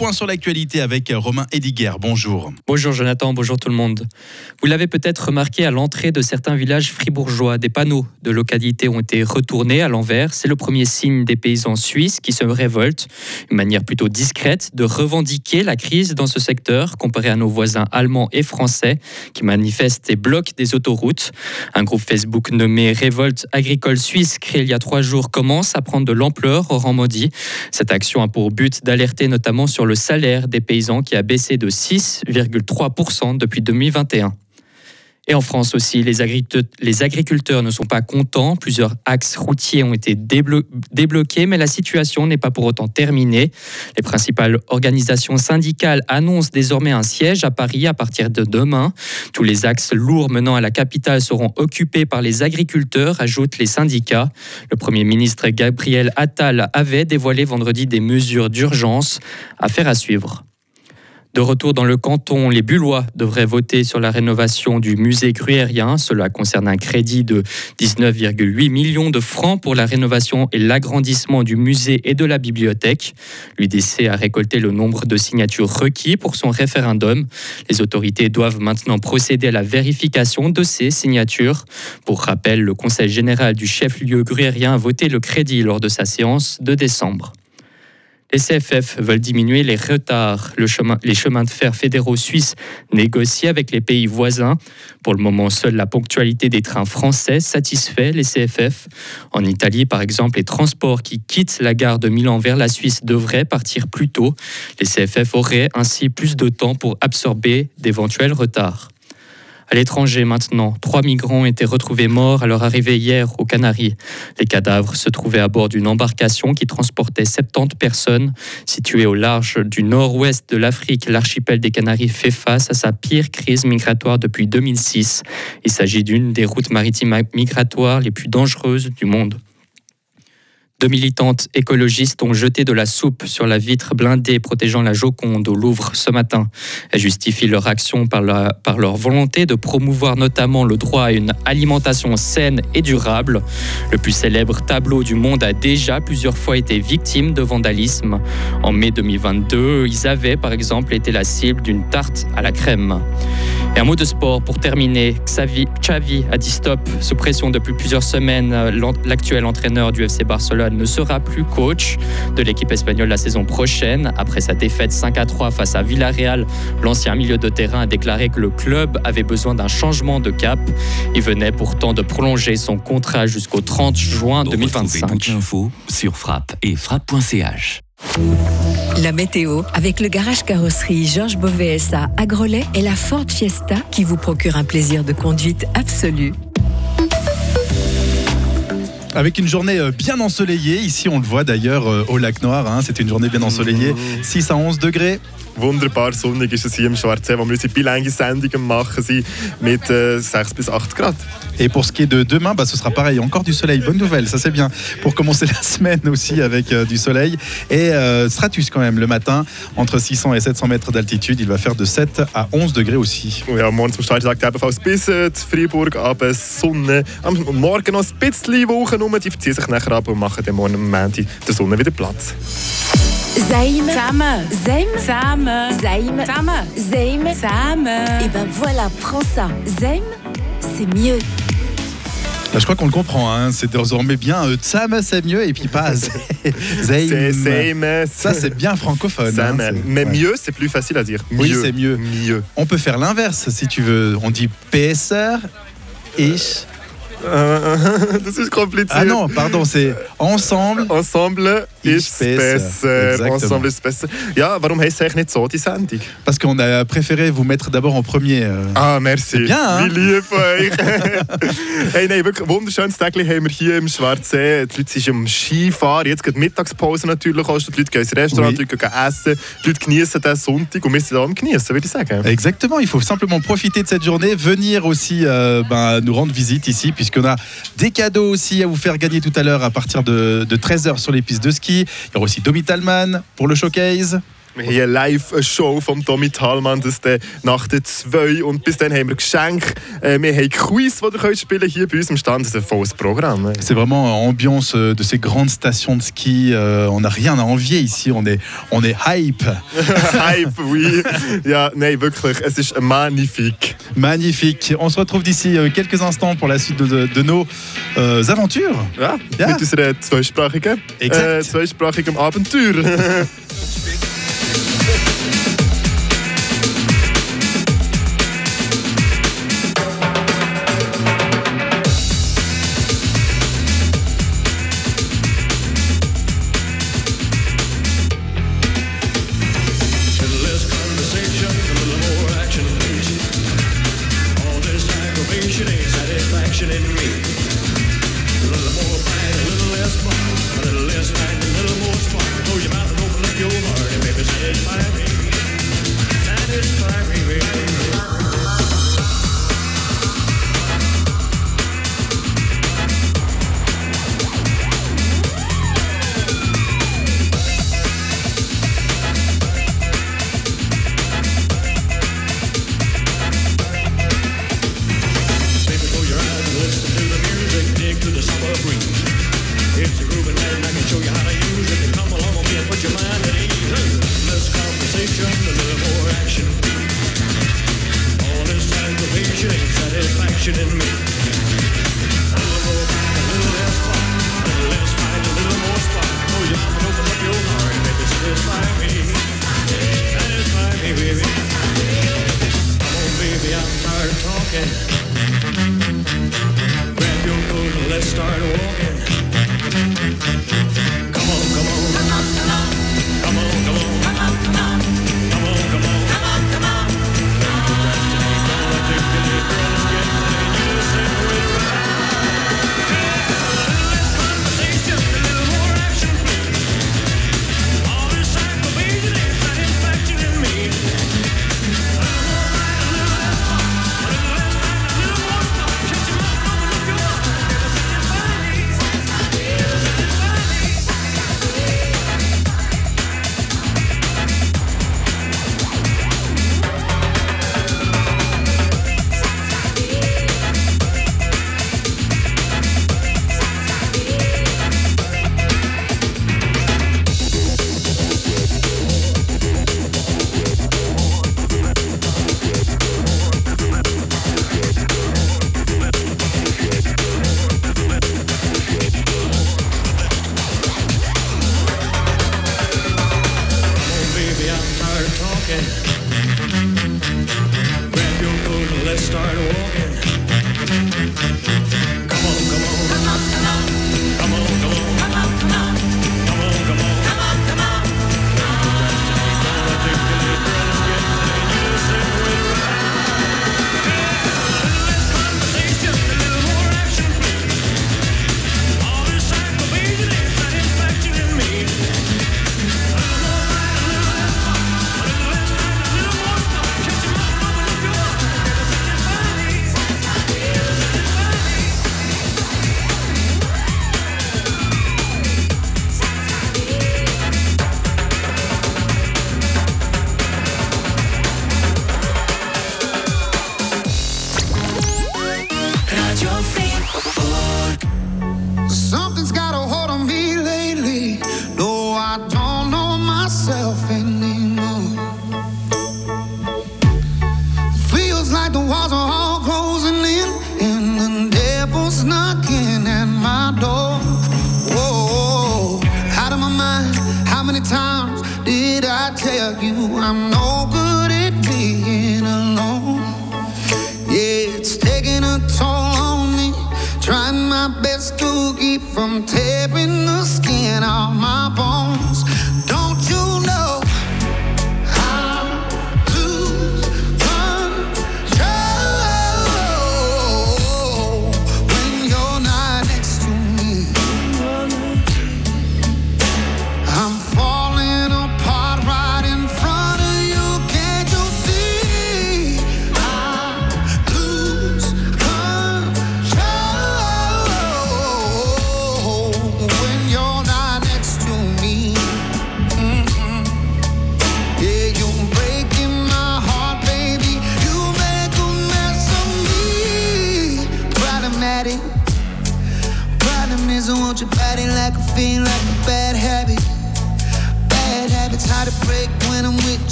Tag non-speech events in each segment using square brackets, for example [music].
point sur l'actualité avec Romain Ediger. Bonjour. Bonjour Jonathan, bonjour tout le monde. Vous l'avez peut-être remarqué à l'entrée de certains villages fribourgeois, des panneaux de localité ont été retournés à l'envers. C'est le premier signe des paysans suisses qui se révoltent, une manière plutôt discrète de revendiquer la crise dans ce secteur comparé à nos voisins allemands et français qui manifestent et bloquent des autoroutes. Un groupe Facebook nommé Révolte agricole suisse créé il y a trois jours commence à prendre de l'ampleur au rang maudit. Cette action a pour but d'alerter notamment sur le salaire des paysans qui a baissé de 6,3% depuis 2021. Et en France aussi, les, agriculteurs ne sont pas contents. Plusieurs axes routiers ont été débloqués, mais la situation n'est pas pour autant terminée. Les principales organisations syndicales annoncent désormais un siège à Paris à partir de demain. Tous les axes lourds menant à la capitale seront occupés par les agriculteurs, ajoutent les syndicats. Le Premier ministre Gabriel Attal avait dévoilé vendredi des mesures d'urgence. Affaire à suivre. De retour dans le canton, les Bullois devraient voter sur la rénovation du musée gruérien. Cela concerne un crédit de 19,8 millions de francs pour la rénovation et l'agrandissement du musée et de la bibliothèque. L'UDC a récolté le nombre de signatures requis pour son référendum. Les autorités doivent maintenant procéder à la vérification de ces signatures. Pour rappel, le Conseil général du chef-lieu gruérien a voté le crédit lors de sa séance de décembre. Les CFF veulent diminuer les retards. les chemins de fer fédéraux suisses négocient avec les pays voisins. Pour le moment, seule la ponctualité des trains français satisfait les CFF. En Italie, par exemple, les transports qui quittent la gare de Milan vers la Suisse devraient partir plus tôt. Les CFF auraient ainsi plus de temps pour absorber d'éventuels retards. À l'étranger maintenant, trois migrants été retrouvés morts à leur arrivée hier aux Canaries. Les cadavres se trouvaient à bord d'une embarcation qui transportait 70 personnes. Située au large du nord-ouest de l'Afrique, l'archipel des Canaries fait face à sa pire crise migratoire depuis 2006. Il s'agit d'une des routes maritimes migratoires les plus dangereuses du monde. Deux militantes écologistes ont jeté de la soupe sur la vitre blindée protégeant la Joconde au Louvre ce matin. Elles justifient leur action par, leur volonté de promouvoir notamment le droit à une alimentation saine et durable. Le plus célèbre tableau du monde a déjà plusieurs fois été victime de vandalisme. En mai 2022, ils avaient par exemple été la cible d'une tarte à la crème. Et un mot de sport pour terminer. Xavi, Xavi a dit stop sous pression depuis plusieurs semaines. L'actuel entraîneur du FC Barcelone ne sera plus coach de l'équipe espagnole la saison prochaine. Après sa défaite 5 à 3 face à Villarreal, l'ancien milieu de terrain a déclaré que le club avait besoin d'un changement de cap. Il venait pourtant de prolonger son contrat jusqu'au 30 juin 2025. Info sur frappe et frappe.ch. La météo avec le garage carrosserie Georges Beauvais à Grelais et la Ford Fiesta qui vous procure un plaisir de conduite absolu. Avec une journée euh, bien ensoleillée, ici on le voit d'ailleurs euh, au lac Noir, hein, c'était une journée bien ensoleillée, 6 à 11 degrés. Wunderbar sonnig ist es hier im Schwarzsee, wo wir unsere bilingue Sendungen machen sind mit 6 äh, bis 8 Grad. Et pour ce qui est de demain, bah, ce sera pareil, encore du soleil. Bonne nouvelle, ça c'est bien. Pour commencer la semaine aussi avec euh, du soleil. Et euh, Stratus quand même, le matin, entre 600 et 700 mètres d'altitude, il va faire de 7 à 11 degrés aussi. Ja, morgen zum Start sagt ebenfalls bis äh, Freiburg, aber Sonne. Am Morgen noch ein bisschen Wolken rum, die verziehen sich nachher ab und machen dann morgen am Montag der Sonne wieder Platz. Zaim. Zame. Zaim. Zame. Zaim. Zame. Zaim. Zame. Et ben voilà, prends ça. Zaim, c'est mieux. Bah, je crois qu'on le comprend, hein. c'est désormais bien euh, Tsam, c'est mieux, et puis pas [laughs] Zaim. Ça, c'est bien francophone. Hein, mais mieux, c'est plus facile à dire. Oui, c'est mieux. mieux. On peut faire l'inverse si tu veux. On dit PSR, ich. [laughs] das ist kompliziert. Ah non, pardon, c'est ensemble. Ensemble ist besser. Ensemble ist besser. Ja, warum heißt eigentlich nicht so, die Sendung? Parce qu'on a préféré vous mettre d'abord en premier. Euh. Ah, merci. Bien, hein? Wie lieb euch. [laughs] hey, nein, wirklich wunderschönes Tag haben wir hier im Schwarzsee. Die Leute sind am Skifahren. Jetzt geht Mittagspause natürlich. Die Leute gehen ins Restaurant, oui. die Leute gehen essen. Die Leute genießen den Sonntag und wir sind da am genießen, würde ich sagen. Exactement, il faut simplement profiter de cette journée, venir aussi euh, ben, nous rendre visite ici, puisque puisqu'on a des cadeaux aussi à vous faire gagner tout à l'heure à partir de, de 13h sur les pistes de ski. Il y aura aussi Domi Talman pour le showcase. Hier live eine Show von Tommy Thalmann, das ist nach der 2 und bis dann haben wir Geschenke, äh, wir haben Quiz, die ihr spielen hier bei uns im Stand, das ist ein Programm. C'est vraiment ambiance euh, de ces grandes stations de ski, euh, on n'a rien à envier ici, on est, on est hype. [laughs] hype, oui. Ja, nein, wirklich, es ist magnifique. Magnifique. On se retrouve d'ici euh, quelques instants pour la suite de, nos euh, aventures. Ja, ja. mit unserer zweisprachigen, äh, zweisprachigen Abenteuer. in me. keep from tearing the skin off my bones.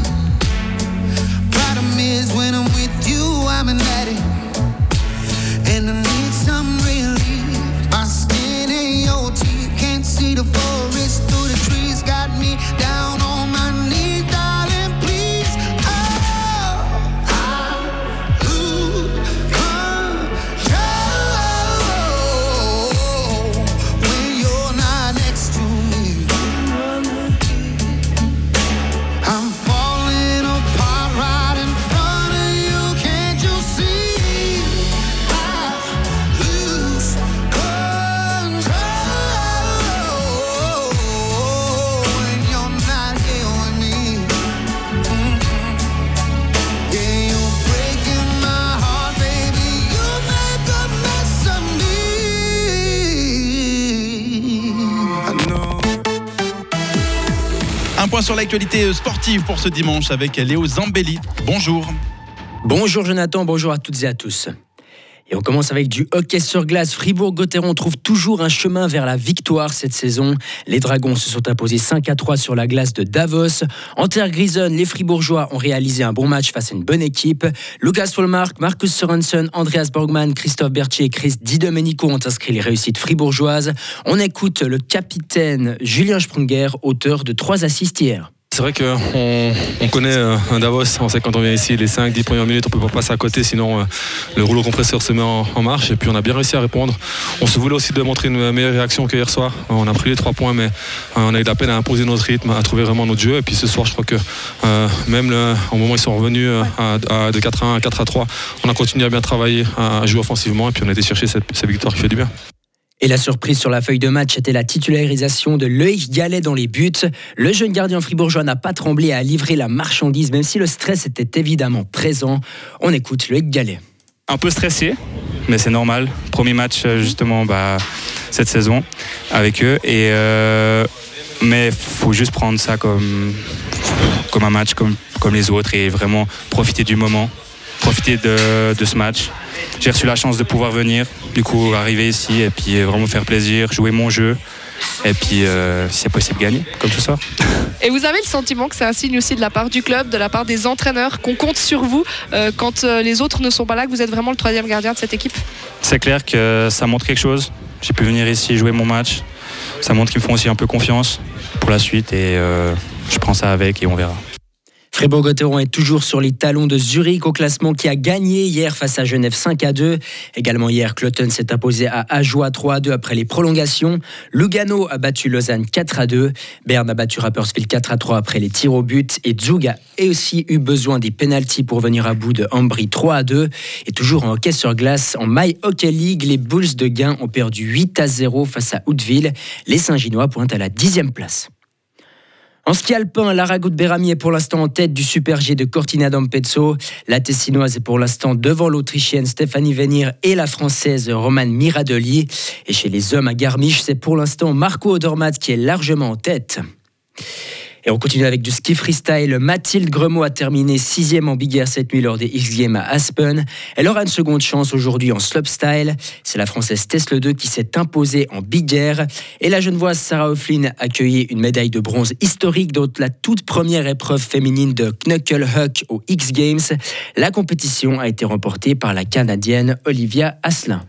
Problematic. Problem is when I'm with you, I'm an addict, and I need some relief. Sur l'actualité sportive pour ce dimanche avec Léo Zambelli. Bonjour. Bonjour Jonathan, bonjour à toutes et à tous. Et on commence avec du hockey sur glace. Fribourg-Gotteron trouve toujours un chemin vers la victoire cette saison. Les Dragons se sont imposés 5 à 3 sur la glace de Davos. En terre grisonne, les Fribourgeois ont réalisé un bon match face à une bonne équipe. Lucas Folmark, Marcus Sorensen, Andreas Borgman, Christophe Berthier et Chris Di Domenico ont inscrit les réussites fribourgeoises. On écoute le capitaine Julien Sprunger, auteur de trois assists hier. C'est vrai qu'on on connaît euh, un Davos, on sait quand on vient ici, les 5-10 premières minutes, on peut pas passer à côté, sinon euh, le rouleau compresseur se met en, en marche. Et puis on a bien réussi à répondre. On se voulait aussi démontrer une meilleure réaction qu'hier soir. On a pris les trois points, mais euh, on a eu de la peine à imposer notre rythme, à trouver vraiment notre jeu. Et puis ce soir, je crois que euh, même le- au moment où ils sont revenus à, à- de 4 à 1 à 4 à 3, on a continué à bien travailler, à jouer offensivement. Et puis on a été chercher cette, cette victoire qui fait du bien. Et la surprise sur la feuille de match était la titularisation de Loïc Gallet dans les buts. Le jeune gardien fribourgeois n'a pas tremblé à livrer la marchandise, même si le stress était évidemment présent. On écoute Loïc Gallet. un peu stressé, mais c'est normal. Premier match euh, justement bah, cette saison avec eux. Et, euh, mais faut juste prendre ça comme, un match comme les autres et vraiment profiter du moment, profiter de, de ce match. J'ai reçu la chance de pouvoir venir, du coup arriver ici et puis vraiment faire plaisir, jouer mon jeu et puis euh, si c'est possible gagner comme ce soir. Et vous avez le sentiment que c'est un signe aussi de la part du club, de la part des entraîneurs, qu'on compte sur vous euh, quand euh, les autres ne sont pas là, que vous êtes vraiment le troisième gardien de cette équipe? C'est clair que ça montre quelque chose. J'ai pu venir ici jouer mon match. Ça montre qu'ils me font aussi un peu confiance pour la suite et euh, je prends ça avec et on verra. Fribourg-Gotteron est toujours sur les talons de Zurich au classement qui a gagné hier face à Genève 5 à 2. Également hier, Cloton s'est imposé à Ajoie 3 à 2 après les prolongations. Lugano a battu Lausanne 4 à 2. Berne a battu Rapperswil 4 à 3 après les tirs au but. Et Zug a aussi eu besoin des pénalties pour venir à bout de Ambry 3 à 2. Et toujours en hockey sur glace, en My Hockey League, les Bulls de Gain ont perdu 8 à 0 face à Houteville. Les Saint-Ginois pointent à la 10e place. En ski alpin, Lara Berami est pour l'instant en tête du Super G de Cortina d'Ampezzo. La Tessinoise est pour l'instant devant l'Autrichienne Stéphanie Venir et la Française Romane Miradoli. Et chez les hommes à Garmisch, c'est pour l'instant Marco Odermatt qui est largement en tête. Et on continue avec du ski freestyle. Mathilde Gremaud a terminé sixième en Big Air cette nuit lors des X Games à Aspen. Elle aura une seconde chance aujourd'hui en slopestyle. C'est la Française Tesla 2 qui s'est imposée en Big Air. Et la Genevoise Sarah O'Flynn a accueilli une médaille de bronze historique dans la toute première épreuve féminine de Knuckle Huck aux X Games. La compétition a été remportée par la Canadienne Olivia Asselin.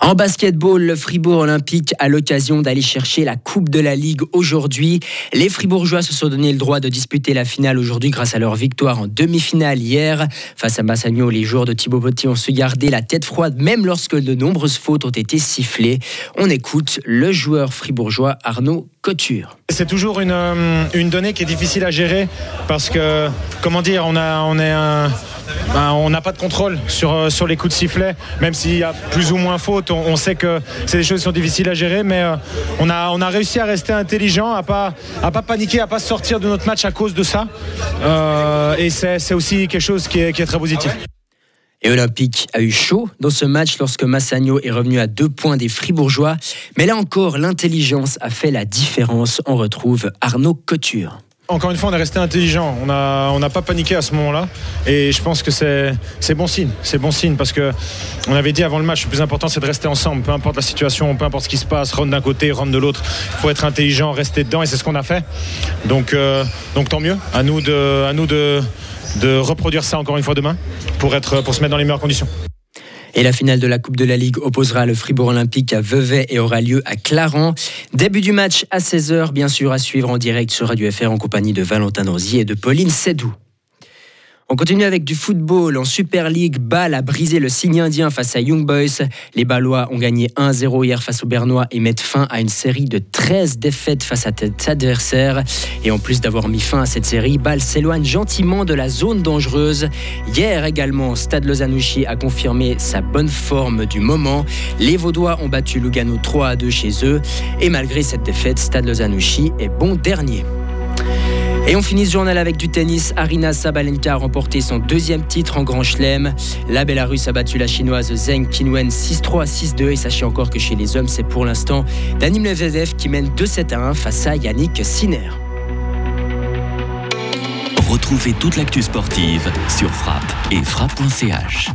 En basketball, le Fribourg Olympique a l'occasion d'aller chercher la Coupe de la Ligue aujourd'hui. Les Fribourgeois se sont donné le droit de disputer la finale aujourd'hui grâce à leur victoire en demi-finale hier. Face à Massagno, les joueurs de Thibaut Petit ont su garder la tête froide même lorsque de nombreuses fautes ont été sifflées. On écoute le joueur fribourgeois Arnaud Couture. C'est toujours une, euh, donnée qui est difficile à gérer parce que, comment dire, on a, on est un- ben, on n'a pas de contrôle sur, euh, sur les coups de sifflet, même s'il y a plus ou moins faute. On, sait que c'est des choses qui sont difficiles à gérer, mais euh, on, a, on a réussi à rester intelligent, à pas, à pas paniquer, à pas sortir de notre match à cause de ça. Euh, et c'est aussi quelque chose qui est, qui est très positif. Et Olympique a eu chaud dans ce match lorsque Massagno est revenu à deux points des Fribourgeois. Mais là encore, l'intelligence a fait la différence. On retrouve Arnaud Couture. Encore une fois, on est resté intelligent. On n'a pas paniqué à ce moment-là. Et je pense que c'est bon signe. C'est bon signe parce que on avait dit avant le match, le plus important, c'est de rester ensemble. Peu importe la situation, peu importe ce qui se passe, rentre d'un côté, rentre de l'autre. Il faut être intelligent, rester dedans. Et c'est ce qu'on a fait. Donc, euh, tant mieux. À nous de, reproduire ça encore une fois demain pour se mettre dans les meilleures conditions. Et la finale de la Coupe de la Ligue opposera le Fribourg Olympique à Vevey et aura lieu à Clarens. Début du match à 16h, bien sûr, à suivre en direct sur Radio FR en compagnie de Valentin Rosier et de Pauline Sédou. On continue avec du football. En Super League, Bâle a brisé le signe indien face à Young Boys. Les Ballois ont gagné 1-0 hier face aux Bernois et mettent fin à une série de 13 défaites face à cet adversaire. Et en plus d'avoir mis fin à cette série, Bâle s'éloigne gentiment de la zone dangereuse. Hier également, Stade Lozanouchi a confirmé sa bonne forme du moment. Les Vaudois ont battu Lugano 3 2 chez eux. Et malgré cette défaite, Stade Lozanouchi est bon dernier. Et on finit ce journal avec du tennis. Arina Sabalenka a remporté son deuxième titre en Grand Chelem. La Bélarusse a battu la chinoise Zheng Qinwen 6-3 6-2. Et sachez encore que chez les hommes, c'est pour l'instant Danim Lebedev qui mène 2-7 1 face à Yannick Sinner. Retrouvez toute l'actu sportive sur frappe et frappe.ch.